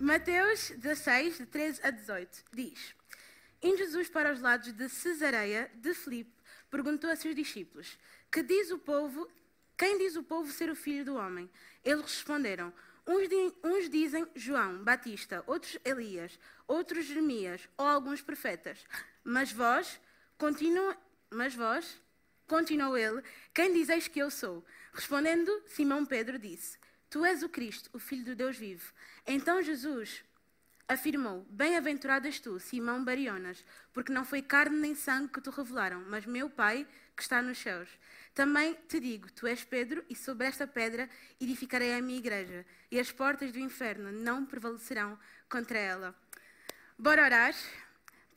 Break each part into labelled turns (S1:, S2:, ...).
S1: Mateus 16, de 13 a 18, diz: Indo Jesus para os lados de Cesareia de Filipe, perguntou a seus discípulos: Que diz o povo? Quem diz o povo ser o filho do homem? Eles responderam: Uns, di uns dizem João Batista, outros Elias, outros Jeremias ou alguns profetas. Mas vós, mas vós, continuou ele, quem dizeis que eu sou? Respondendo, Simão Pedro disse: Tu és o Cristo, o Filho do Deus vivo. Então Jesus afirmou: Bem-aventurado és tu, Simão Barionas, porque não foi carne nem sangue que te revelaram, mas meu Pai que está nos céus. Também te digo: Tu és Pedro, e sobre esta pedra edificarei a minha igreja, e as portas do inferno não prevalecerão contra ela. Bora orar.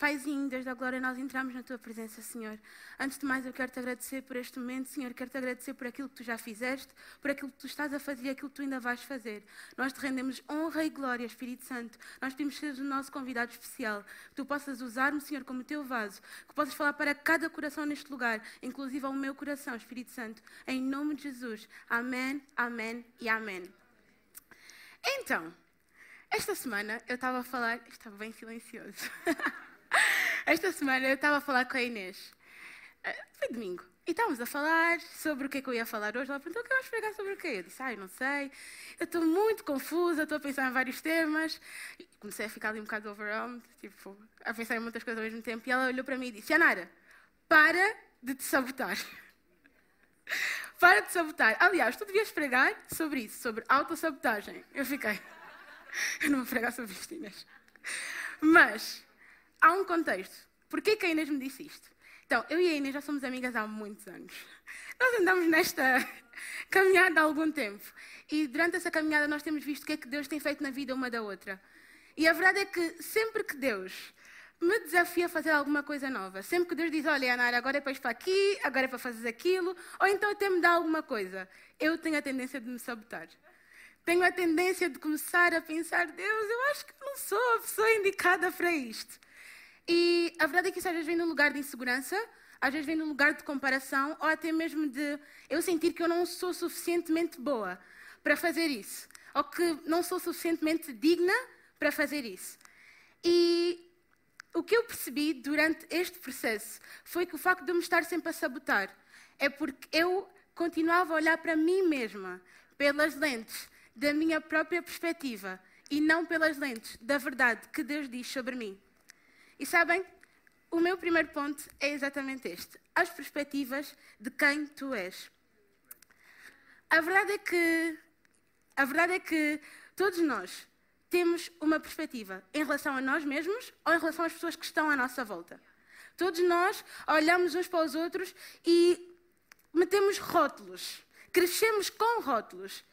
S1: Paizinho, Deus da glória, nós entramos na tua presença, Senhor. Antes de mais, eu quero te agradecer por este momento, Senhor. Quero te agradecer por aquilo que tu já fizeste, por aquilo que tu estás a fazer e aquilo que tu ainda vais fazer. Nós te rendemos honra e glória, Espírito Santo. Nós pedimos que o nosso convidado especial, que tu possas usar-me, Senhor, como teu vaso, que possas falar para cada coração neste lugar, inclusive ao meu coração, Espírito Santo. Em nome de Jesus. Amém, amém e amém. Então, esta semana eu estava a falar. Estava bem silencioso. Esta semana eu estava a falar com a Inês. Eh, foi domingo. E estávamos a falar sobre o que é que eu ia falar hoje. Ela perguntou: o que vamos pregar sobre o quê? Eu disse: ai, não sei. Eu estou muito confusa, estou a pensar em vários temas. E comecei a ficar ali um bocado overwhelmed, tipo, a pensar em muitas coisas ao mesmo tempo. E ela olhou para mim e disse: Yanara, para de te sabotar. para de sabotar. Aliás, tu devias pregar sobre isso, sobre autossabotagem. Eu fiquei. Eu não vou pregar sobre isto, Inês. Mas há um contexto. Porquê que a Inês me disse isto? Então, eu e a Inês já somos amigas há muitos anos. Nós andamos nesta caminhada há algum tempo. E durante essa caminhada nós temos visto o que é que Deus tem feito na vida uma da outra. E a verdade é que sempre que Deus me desafia a fazer alguma coisa nova, sempre que Deus diz, olha, Ana, agora é para para aqui, agora é para fazer aquilo, ou então até me dá alguma coisa, eu tenho a tendência de me sabotar. Tenho a tendência de começar a pensar, Deus, eu acho que não sou a pessoa indicada para isto. E a verdade é que isso às vezes vem num lugar de insegurança, às vezes vem num lugar de comparação, ou até mesmo de eu sentir que eu não sou suficientemente boa para fazer isso, ou que não sou suficientemente digna para fazer isso. E o que eu percebi durante este processo foi que o facto de eu me estar sempre a sabotar é porque eu continuava a olhar para mim mesma pelas lentes da minha própria perspectiva e não pelas lentes da verdade que Deus diz sobre mim. E sabem, o meu primeiro ponto é exatamente este: as perspectivas de quem tu és. A verdade é que, a verdade é que todos nós temos uma perspectiva em relação a nós mesmos ou em relação às pessoas que estão à nossa volta. Todos nós olhamos uns para os outros e metemos rótulos. Crescemos com rótulos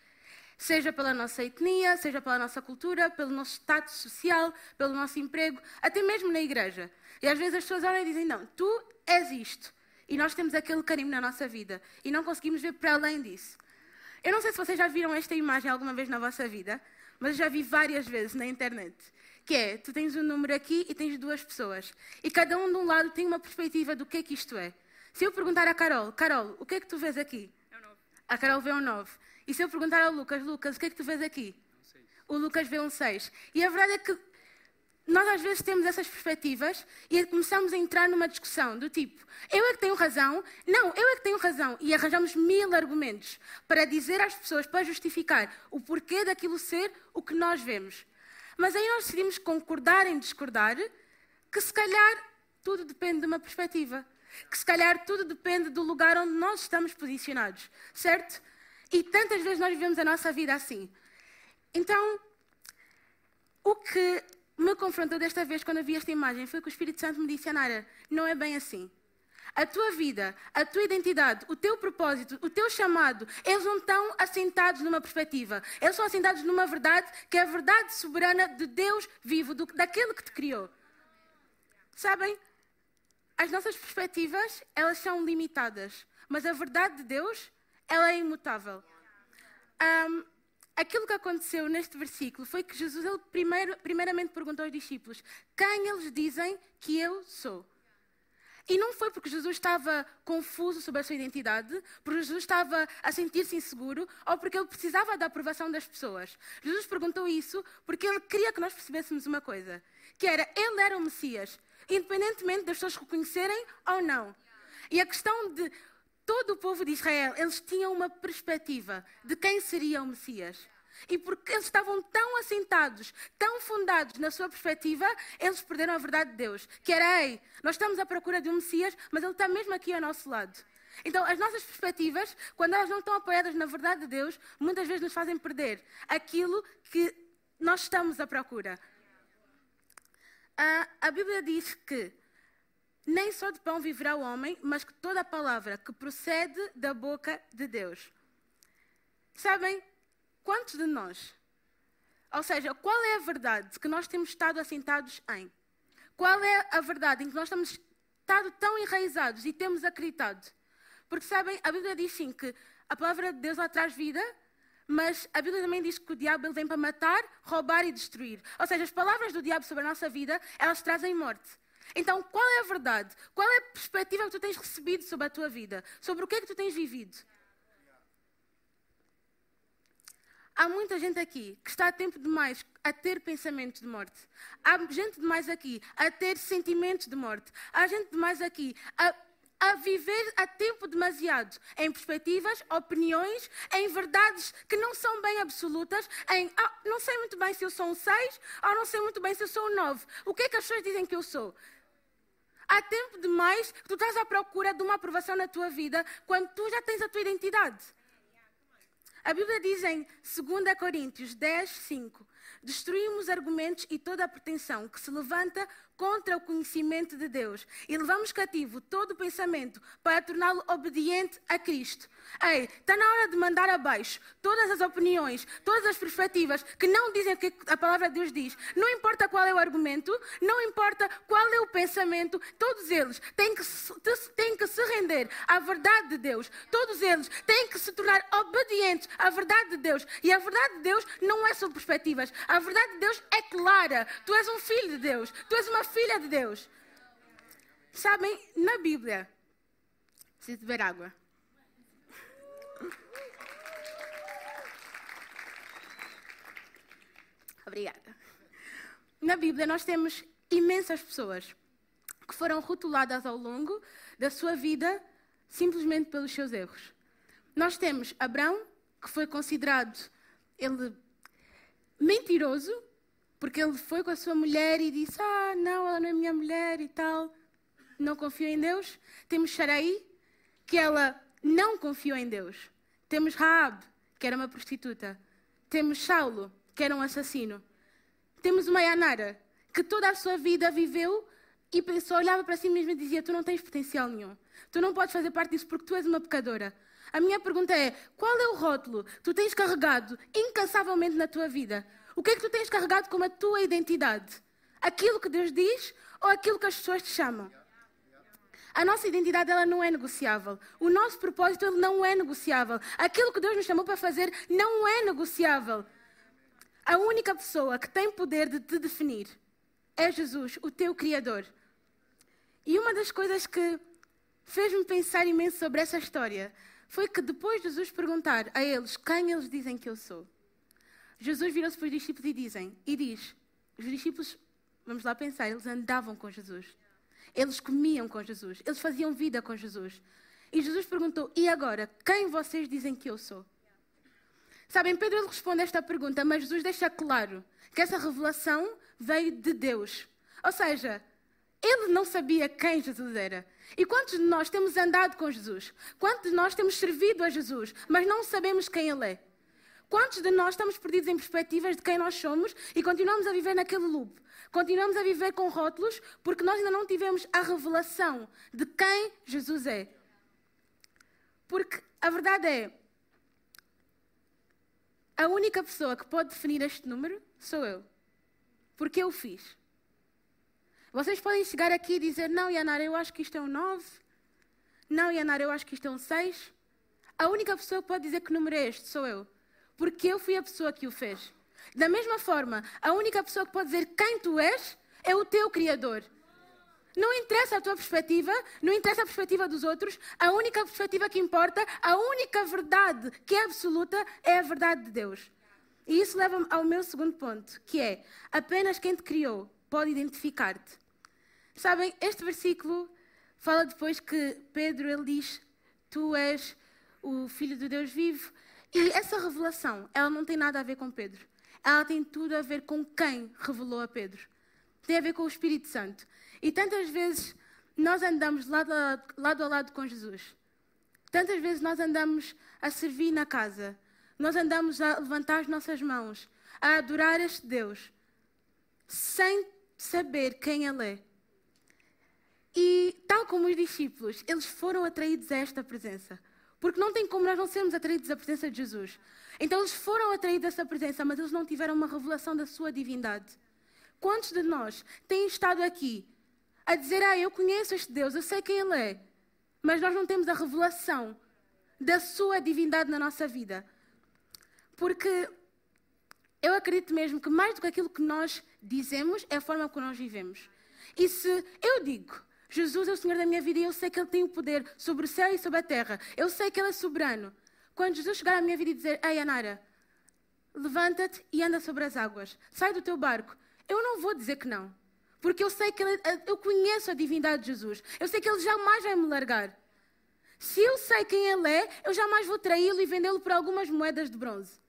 S1: seja pela nossa etnia, seja pela nossa cultura, pelo nosso status social, pelo nosso emprego, até mesmo na igreja. E às vezes as pessoas olham e dizem: Não, tu és isto. E nós temos aquele carinho na nossa vida e não conseguimos ver para além disso. Eu não sei se vocês já viram esta imagem alguma vez na vossa vida, mas já vi várias vezes na internet. Que é, tu tens um número aqui e tens duas pessoas. E cada um de um lado tem uma perspectiva do que é que isto é. Se eu perguntar à Carol, Carol, o que é que tu vês aqui? É um 9. A Carol vê um 9. E se eu perguntar ao Lucas, Lucas, o que é que tu vês aqui? O Lucas vê um 6. E a verdade é que nós às vezes temos essas perspectivas e começamos a entrar numa discussão do tipo, eu é que tenho razão, não, eu é que tenho razão. E arranjamos mil argumentos para dizer às pessoas, para justificar o porquê daquilo ser o que nós vemos. Mas aí nós decidimos concordar em discordar que se calhar tudo depende de uma perspectiva. Que se calhar tudo depende do lugar onde nós estamos posicionados, certo? E tantas vezes nós vivemos a nossa vida assim. Então, o que me confrontou desta vez quando eu vi esta imagem foi que o Espírito Santo me disse: Anara, não é bem assim. A tua vida, a tua identidade, o teu propósito, o teu chamado, eles não estão assentados numa perspectiva. Eles são assentados numa verdade que é a verdade soberana de Deus vivo, do, daquele que te criou. Sabem? As nossas perspectivas, elas são limitadas. Mas a verdade de Deus, ela é imutável. Um, aquilo que aconteceu neste versículo foi que Jesus, ele primeiro, primeiramente perguntou aos discípulos: Quem eles dizem que eu sou? E não foi porque Jesus estava confuso sobre a sua identidade, porque Jesus estava a sentir-se inseguro ou porque ele precisava da aprovação das pessoas. Jesus perguntou isso porque ele queria que nós percebêssemos uma coisa: que era, ele era o Messias, independentemente das pessoas reconhecerem ou não. E a questão de todo o povo de Israel, eles tinham uma perspectiva de quem seria o Messias. E porque eles estavam tão assentados, tão fundados na sua perspectiva, eles perderam a verdade de Deus. Que era, ei, nós estamos à procura de um Messias, mas ele está mesmo aqui ao nosso lado. Então, as nossas perspectivas, quando elas não estão apoiadas na verdade de Deus, muitas vezes nos fazem perder aquilo que nós estamos à procura. A, a Bíblia diz que nem só de pão viverá o homem, mas que toda a palavra que procede da boca de Deus. Sabem, quantos de nós, ou seja, qual é a verdade que nós temos estado assentados em? Qual é a verdade em que nós temos estado tão enraizados e temos acreditado? Porque sabem, a Bíblia diz sim que a palavra de Deus lá traz vida, mas a Bíblia também diz que o diabo ele vem para matar, roubar e destruir. Ou seja, as palavras do diabo sobre a nossa vida, elas trazem morte. Então, qual é a verdade? Qual é a perspectiva que tu tens recebido sobre a tua vida? Sobre o que é que tu tens vivido? Há muita gente aqui que está a tempo demais a ter pensamentos de morte. Há gente demais aqui a ter sentimentos de morte. Há gente demais aqui a, a viver a tempo demasiado em perspectivas, opiniões, em verdades que não são bem absolutas, em ah, não sei muito bem se eu sou um 6 ou não sei muito bem se eu sou um 9. O que é que as pessoas dizem que eu sou? Há tempo demais que tu estás à procura de uma aprovação na tua vida quando tu já tens a tua identidade. A Bíblia diz em 2 Coríntios 10, 5: Destruímos argumentos e toda a pretensão que se levanta contra o conhecimento de Deus e levamos cativo todo o pensamento para torná-lo obediente a Cristo. Ei, está na hora de mandar abaixo todas as opiniões, todas as perspectivas que não dizem o que a palavra de Deus diz. Não importa qual é o argumento, não importa qual é o pensamento, todos eles têm que, têm que se render à verdade de Deus. Todos eles têm que se tornar obedientes à verdade de Deus. E a verdade de Deus não é sobre perspectivas. A verdade de Deus é clara. Tu és um filho de Deus. Tu és uma filha de Deus. Sabem, na Bíblia, preciso beber água. Obrigada. Na Bíblia, nós temos imensas pessoas que foram rotuladas ao longo da sua vida simplesmente pelos seus erros. Nós temos Abraão, que foi considerado ele mentiroso porque ele foi com a sua mulher e disse: Ah, não, ela não é minha mulher e tal. Não confiou em Deus. Temos Sarai, que ela não confiou em Deus. Temos Raab, que era uma prostituta. Temos Saulo, que era um assassino. Temos uma Yanara, que toda a sua vida viveu e pensou, olhava para si mesma e dizia: Tu não tens potencial nenhum. Tu não podes fazer parte disso porque tu és uma pecadora. A minha pergunta é: qual é o rótulo que tu tens carregado incansavelmente na tua vida? O que é que tu tens carregado como a tua identidade? Aquilo que Deus diz ou aquilo que as pessoas te chamam? A nossa identidade ela não é negociável. O nosso propósito ele não é negociável. Aquilo que Deus nos chamou para fazer não é negociável. A única pessoa que tem poder de te definir é Jesus, o teu Criador. E uma das coisas que fez-me pensar imenso sobre essa história foi que depois de Jesus perguntar a eles quem eles dizem que eu sou, Jesus virou-se para os discípulos e, dizem, e diz: os discípulos, vamos lá pensar, eles andavam com Jesus. Eles comiam com Jesus. Eles faziam vida com Jesus. E Jesus perguntou: E agora, quem vocês dizem que eu sou? Sabem, Pedro responde esta pergunta, mas Jesus deixa claro que essa revelação veio de Deus. Ou seja, ele não sabia quem Jesus era. E quantos de nós temos andado com Jesus? Quantos de nós temos servido a Jesus, mas não sabemos quem Ele é? Quantos de nós estamos perdidos em perspectivas de quem nós somos e continuamos a viver naquele loop? Continuamos a viver com rótulos porque nós ainda não tivemos a revelação de quem Jesus é. Porque a verdade é, a única pessoa que pode definir este número sou eu. Porque eu fiz. Vocês podem chegar aqui e dizer: Não, Yanara, eu acho que isto é um 9. Não, Yanara, eu acho que isto é um 6. A única pessoa que pode dizer que número é este sou eu. Porque eu fui a pessoa que o fez. Da mesma forma, a única pessoa que pode dizer quem tu és é o teu Criador. Não interessa a tua perspectiva, não interessa a perspectiva dos outros, a única perspectiva que importa, a única verdade que é absoluta é a verdade de Deus. E isso leva-me ao meu segundo ponto, que é apenas quem te criou pode identificar-te. Sabem, este versículo fala depois que Pedro ele diz: Tu és o filho de Deus vivo. E essa revelação, ela não tem nada a ver com Pedro. Ela tem tudo a ver com quem revelou a Pedro. Tem a ver com o Espírito Santo. E tantas vezes nós andamos lado a lado, a lado com Jesus. Tantas vezes nós andamos a servir na casa. Nós andamos a levantar as nossas mãos, a adorar este Deus, sem saber quem Ele é. E, tal como os discípulos, eles foram atraídos a esta presença. Porque não tem como nós não sermos atraídos à presença de Jesus. Então eles foram atraídos a essa presença, mas eles não tiveram uma revelação da sua divindade. Quantos de nós têm estado aqui a dizer: Ah, eu conheço este Deus, eu sei quem Ele é, mas nós não temos a revelação da sua divindade na nossa vida? Porque eu acredito mesmo que mais do que aquilo que nós dizemos é a forma como nós vivemos. E se eu digo, Jesus é o Senhor da minha vida e eu sei que Ele tem o poder sobre o céu e sobre a terra, eu sei que Ele é soberano. Quando Jesus chegar à minha vida e dizer, Ei, Anara, levanta-te e anda sobre as águas, sai do teu barco, eu não vou dizer que não. Porque eu sei que ele, eu conheço a divindade de Jesus. Eu sei que Ele jamais vai me largar. Se eu sei quem Ele é, eu jamais vou traí-lo e vendê-lo por algumas moedas de bronze.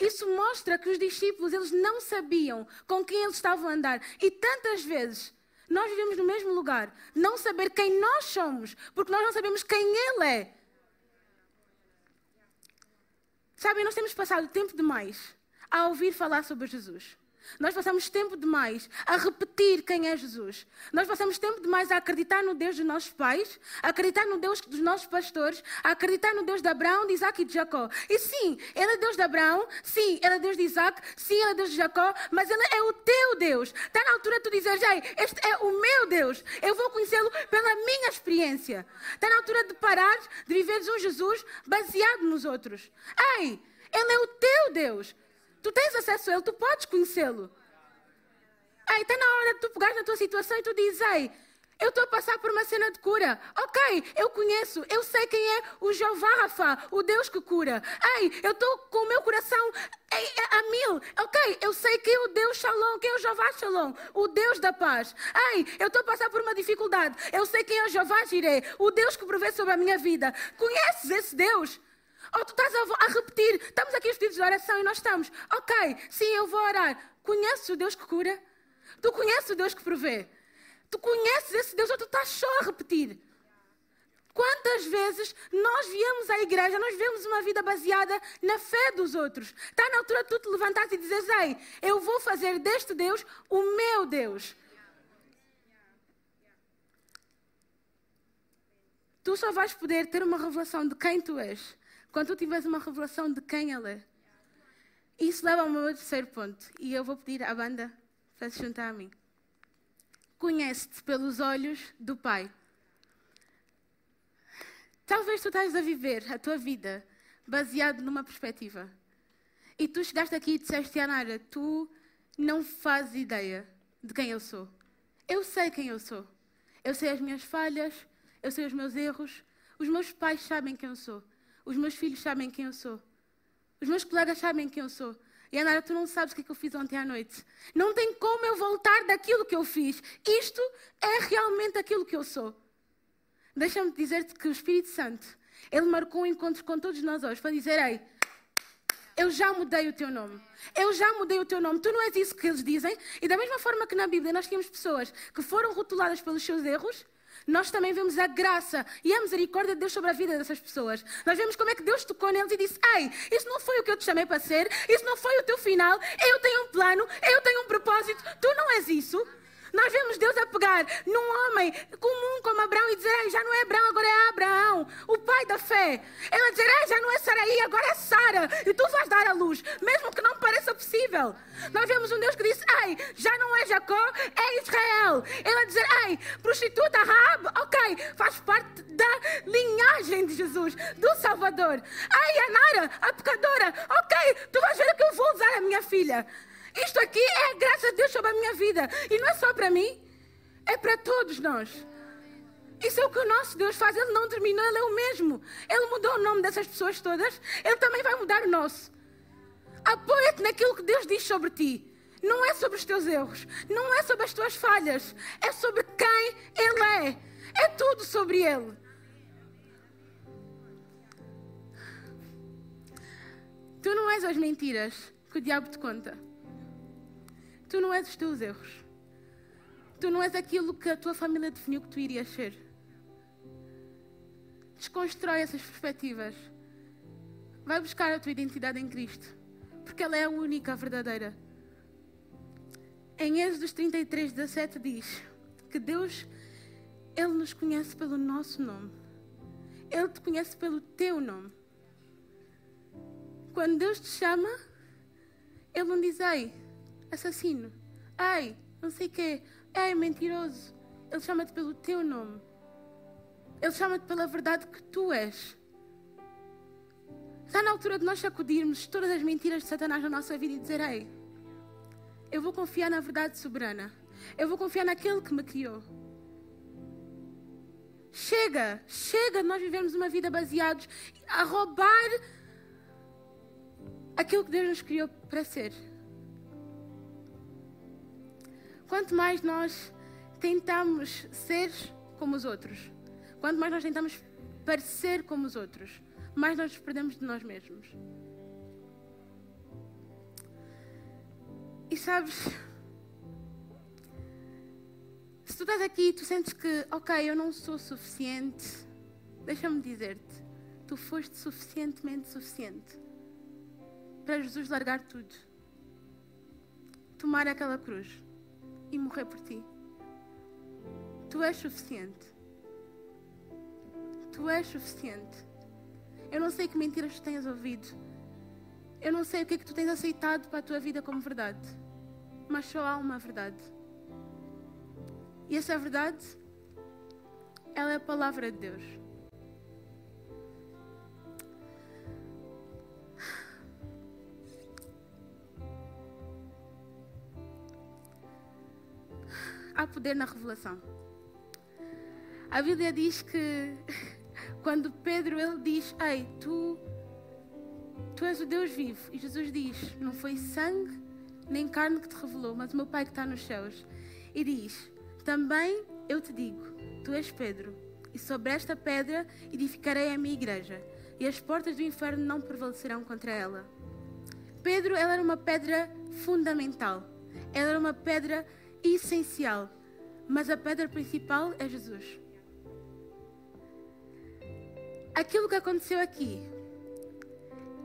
S1: Isso mostra que os discípulos eles não sabiam com quem eles estavam a andar. E tantas vezes nós vivemos no mesmo lugar, não saber quem nós somos, porque nós não sabemos quem Ele é. Sabem, nós temos passado tempo demais a ouvir falar sobre Jesus. Nós passamos tempo demais a repetir quem é Jesus. Nós passamos tempo demais a acreditar no Deus dos nossos pais, a acreditar no Deus dos nossos pastores, a acreditar no Deus de Abraão, de Isaac e de Jacó. E sim, Ele é Deus de Abraão, sim, Ele é Deus de Isaac, sim, Ele é Deus de Jacó, mas Ele é o teu Deus. Está na altura de tu dizer, ei, este é o meu Deus. Eu vou conhecê-lo pela minha experiência. Está na altura de parar de viveres um Jesus baseado nos outros. Ei, Ele é o teu Deus. Tu tens acesso a Ele, tu podes conhecê-lo. Ei, está na hora de tu pegares na tua situação e tu dizes, ei, eu estou a passar por uma cena de cura. Ok, eu conheço, eu sei quem é o Jeová Rafa, o Deus que cura. Ei, eu estou com o meu coração a mil. Ok, eu sei quem é o Deus Shalom, quem é o Jeová Shalom, o Deus da paz. Ei, eu estou a passar por uma dificuldade. Eu sei quem é o Jeová Jireh, o Deus que provê sobre a minha vida. Conheces esse Deus? Ou tu estás a, a repetir, estamos aqui os pedidos de oração e nós estamos, ok, sim, eu vou orar. Conheces o Deus que cura? Tu conheces o Deus que provê? Tu conheces esse Deus ou tu estás só a repetir? Quantas vezes nós viemos à igreja, nós vivemos uma vida baseada na fé dos outros. Está na altura de tu te levantares e dizeres, ei, eu vou fazer deste Deus o meu Deus. Tu só vais poder ter uma revelação de quem tu és quando tu tiveres uma revelação de quem Ele é. Isso leva ao meu terceiro ponto. E eu vou pedir à banda para se juntar a mim. Conhece-te pelos olhos do Pai. Talvez tu estás a viver a tua vida baseado numa perspectiva. E tu chegaste aqui e disseste, Anara, tu não fazes ideia de quem eu sou. Eu sei quem eu sou. Eu sei as minhas falhas, eu sei os meus erros. Os meus pais sabem quem eu sou. Os meus filhos sabem quem eu sou. Os meus colegas sabem quem eu sou. E Anara, tu não sabes o que, é que eu fiz ontem à noite. Não tem como eu voltar daquilo que eu fiz. Isto é realmente aquilo que eu sou. Deixa-me dizer-te que o Espírito Santo, ele marcou um encontro com todos nós hoje para dizer: Ei, eu já mudei o teu nome. Eu já mudei o teu nome. Tu não és isso que eles dizem. E da mesma forma que na Bíblia nós tínhamos pessoas que foram rotuladas pelos seus erros, nós também vemos a graça e a misericórdia de Deus sobre a vida dessas pessoas. Nós vemos como é que Deus tocou neles e disse: Ei, isso não foi o que eu te chamei para ser, isso não foi o teu final, eu tenho um plano, eu tenho um propósito, tu não és isso. Nós vemos Deus a pegar num homem comum como Abraão e dizer: já não é Abraão, agora é Abraão, o pai da fé. Ela dizer: já não é Saraí, agora é Sara, e tu vais dar a luz, mesmo que não pareça possível. Nós vemos um Deus que disse: já não é Jacó, é Israel. Ela dizer: prostituta Raab, ok, faz parte da linhagem de Jesus, do Salvador. Ei, Anara, a pecadora, ok, tu vais ver que eu vou usar a minha filha. Isto aqui é a graça de Deus sobre a minha vida. E não é só para mim, é para todos nós. Isso é o que o nosso Deus faz. Ele não terminou, Ele é o mesmo. Ele mudou o nome dessas pessoas todas, Ele também vai mudar o nosso. Apoia-te naquilo que Deus diz sobre ti. Não é sobre os teus erros, não é sobre as tuas falhas, é sobre quem Ele é. É tudo sobre Ele. Tu não és as mentiras que o diabo te conta. Tu não és os teus erros. Tu não és aquilo que a tua família definiu que tu irias ser. Desconstrói essas perspectivas. Vai buscar a tua identidade em Cristo. Porque ela é a única, a verdadeira. Em Êxodo 33, 17 diz que Deus, Ele nos conhece pelo nosso nome. Ele te conhece pelo teu nome. Quando Deus te chama, Ele não diz, ei, assassino. Ai, não sei quê. Ai, mentiroso. Ele chama-te pelo teu nome. Ele chama-te pela verdade que tu és. Está na altura de nós sacudirmos todas as mentiras de Satanás na nossa vida e dizer: Ei, eu vou confiar na verdade soberana. Eu vou confiar naquele que me criou. Chega, chega de nós vivermos uma vida baseados a roubar aquilo que Deus nos criou para ser. Quanto mais nós tentamos ser como os outros, quanto mais nós tentamos parecer como os outros, mais nós nos perdemos de nós mesmos. E sabes, se tu estás aqui e tu sentes que, ok, eu não sou suficiente, deixa-me dizer-te, tu foste suficientemente suficiente para Jesus largar tudo, tomar aquela cruz e morrer por ti. Tu és suficiente. Tu és suficiente. Eu não sei que mentiras tu tenhas ouvido. Eu não sei o que é que tu tens aceitado para a tua vida como verdade. Mas só há uma verdade. E essa verdade, ela é a palavra de Deus. Poder na revelação. A Bíblia diz que quando Pedro ele diz, ei, tu, tu és o Deus vivo, e Jesus diz, não foi sangue nem carne que te revelou, mas o meu Pai que está nos céus. E diz, também eu te digo, tu és Pedro, e sobre esta pedra edificarei a minha igreja, e as portas do inferno não prevalecerão contra ela. Pedro, ela era uma pedra fundamental. Ela era uma pedra essencial, mas a pedra principal é Jesus. Aquilo que aconteceu aqui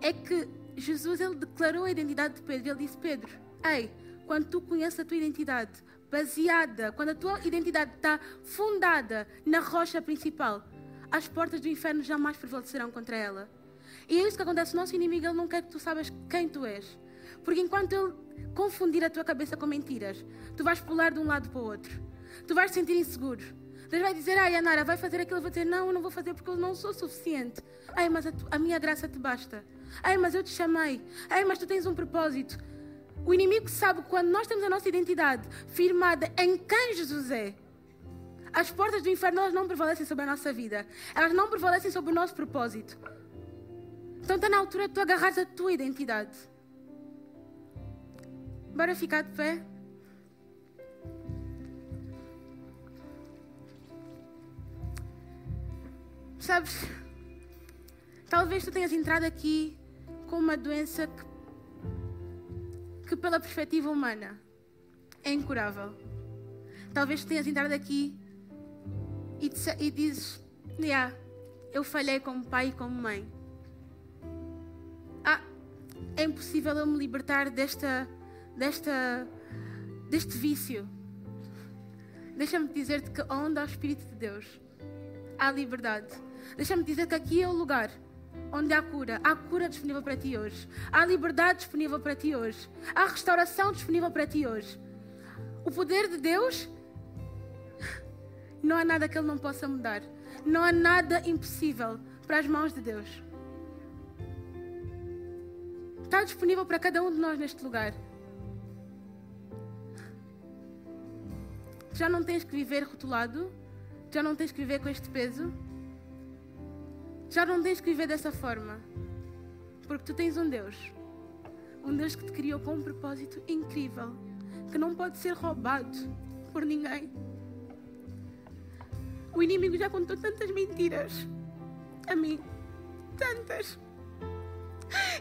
S1: é que Jesus ele declarou a identidade de Pedro. Ele disse: Pedro, ei, quando tu conheces a tua identidade baseada, quando a tua identidade está fundada na rocha principal, as portas do inferno jamais prevalecerão contra ela. E é isso que acontece. O nosso inimigo ele não quer que tu saibas quem tu és. Porque enquanto ele confundir a tua cabeça com mentiras, tu vais pular de um lado para o outro. Tu vais te sentir inseguro. Deus vai dizer, ai, Anara, vai fazer aquilo. Eu vou dizer, não, eu não vou fazer porque eu não sou suficiente. Ai, mas a, a minha graça te basta. Ai, mas eu te chamei. Ai, mas tu tens um propósito. O inimigo sabe que quando nós temos a nossa identidade firmada em quem Jesus é, as portas do inferno elas não prevalecem sobre a nossa vida. Elas não prevalecem sobre o nosso propósito. Então está na altura de tu agarrares a tua identidade. Bora ficar de pé? Sabes, talvez tu tenhas entrado aqui com uma doença que, que pela perspectiva humana, é incurável. Talvez tu tenhas entrado aqui e, e dizes: yeah, Eu falhei como pai e como mãe. Ah, é impossível eu me libertar desta, desta, deste vício. Deixa-me dizer-te que onde há o Espírito de Deus, há liberdade. Deixa-me dizer que aqui é o lugar onde há cura. Há cura disponível para ti hoje. Há liberdade disponível para ti hoje. Há restauração disponível para ti hoje. O poder de Deus, não há nada que Ele não possa mudar. Não há nada impossível para as mãos de Deus. Está disponível para cada um de nós neste lugar. Já não tens que viver rotulado, já não tens que viver com este peso. Já não tens que viver dessa forma. Porque tu tens um Deus. Um Deus que te criou com um propósito incrível. Que não pode ser roubado por ninguém. O inimigo já contou tantas mentiras a mim. Tantas.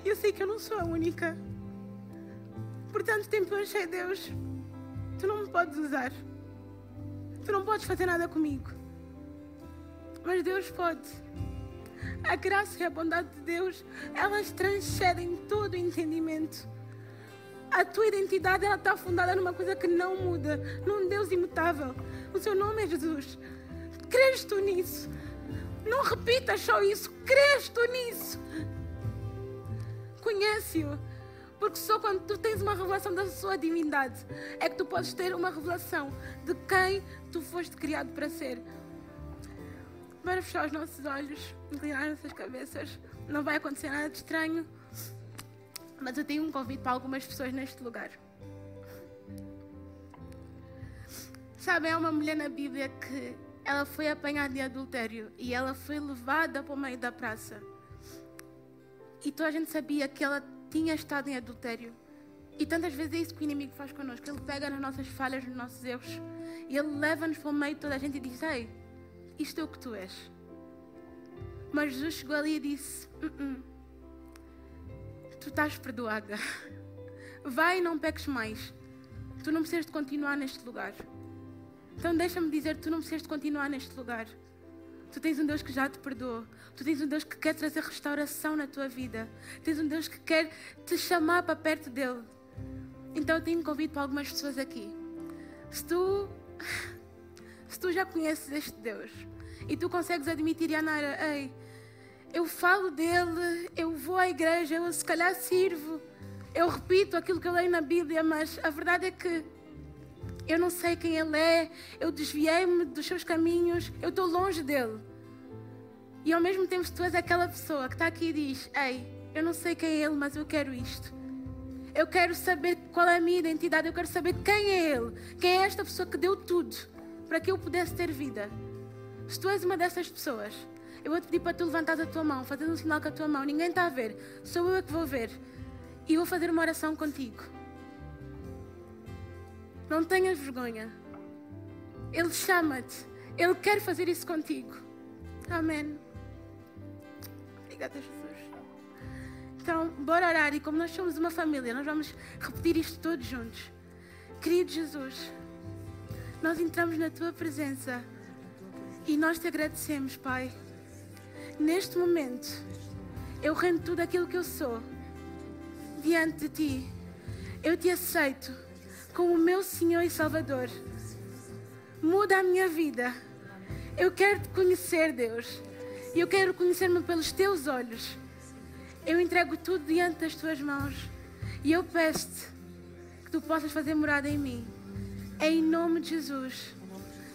S1: Eu sei que eu não sou a única. Por tanto tempo eu achei, Deus, tu não me podes usar. Tu não podes fazer nada comigo. Mas Deus pode. A graça e a bondade de Deus, elas transcendem todo o entendimento. A tua identidade ela está fundada numa coisa que não muda, num Deus imutável. O seu nome é Jesus. Crês tu nisso? Não repitas só isso, crês tu nisso? Conhece-o. Porque só quando tu tens uma revelação da sua divindade é que tu podes ter uma revelação de quem tu foste criado para ser. Vamos fechar os nossos olhos, inclinar nossas cabeças. Não vai acontecer nada de estranho. Mas eu tenho um convite para algumas pessoas neste lugar. Sabem, há uma mulher na Bíblia que ela foi apanhada de adultério e ela foi levada para o meio da praça. E toda a gente sabia que ela tinha estado em adultério. E tantas vezes é isso que o inimigo faz connosco. Ele pega nas nossas falhas, nos nossos erros, e ele leva-nos para o meio de toda a gente e diz: Ei, isto é o que tu és. Mas Jesus chegou ali e disse: uh -uh, Tu estás perdoada. Vai e não peques mais. Tu não precisas de continuar neste lugar. Então deixa-me dizer: Tu não precisas de continuar neste lugar. Tu tens um Deus que já te perdoou. Tu tens um Deus que quer trazer restauração na tua vida. Tens um Deus que quer te chamar para perto dele. Então eu tenho um convite para algumas pessoas aqui. Se tu se tu já conheces este Deus e tu consegues admitir, Yanara, ei, eu falo dele, eu vou à igreja, eu se calhar sirvo, eu repito aquilo que eu leio na Bíblia, mas a verdade é que eu não sei quem ele é, eu desviei-me dos seus caminhos, eu estou longe dele. E ao mesmo tempo, se tu és aquela pessoa que está aqui e diz: Ei, eu não sei quem é ele, mas eu quero isto. Eu quero saber qual é a minha identidade, eu quero saber quem é ele, quem é esta pessoa que deu tudo para que eu pudesse ter vida. Se tu és uma dessas pessoas, eu vou te pedir para tu levantar a tua mão, fazer um sinal com a tua mão. Ninguém está a ver, sou eu que vou ver. E vou fazer uma oração contigo. Não tenhas vergonha. Ele chama-te. Ele quer fazer isso contigo. Amém. Obrigada, Jesus. Então, bora orar. E como nós somos uma família, nós vamos repetir isto todos juntos. Querido Jesus nós entramos na tua presença e nós te agradecemos, Pai. Neste momento, eu rendo tudo aquilo que eu sou diante de ti. Eu te aceito como o meu Senhor e Salvador. Muda a minha vida. Eu quero te conhecer, Deus. E eu quero conhecer-me pelos teus olhos. Eu entrego tudo diante das tuas mãos. E eu peço-te que tu possas fazer morada em mim. Em nome de Jesus.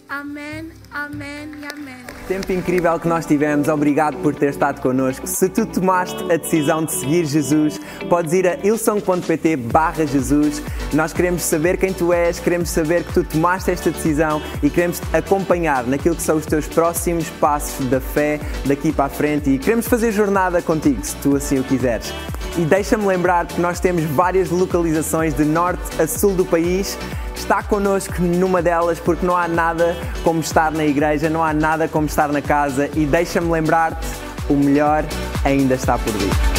S1: Amém, amém e amém.
S2: Tempo incrível que nós tivemos, obrigado por ter estado connosco. Se tu tomaste a decisão de seguir Jesus, podes ir a ilson.pt barra Jesus. Nós queremos saber quem tu és, queremos saber que tu tomaste esta decisão e queremos te acompanhar naquilo que são os teus próximos passos da fé daqui para a frente e queremos fazer jornada contigo, se tu assim o quiseres. E deixa-me lembrar que nós temos várias localizações de norte a sul do país. Está connosco numa delas porque não há nada como estar na igreja, não há nada como estar na casa. E deixa-me lembrar-te: o melhor ainda está por vir.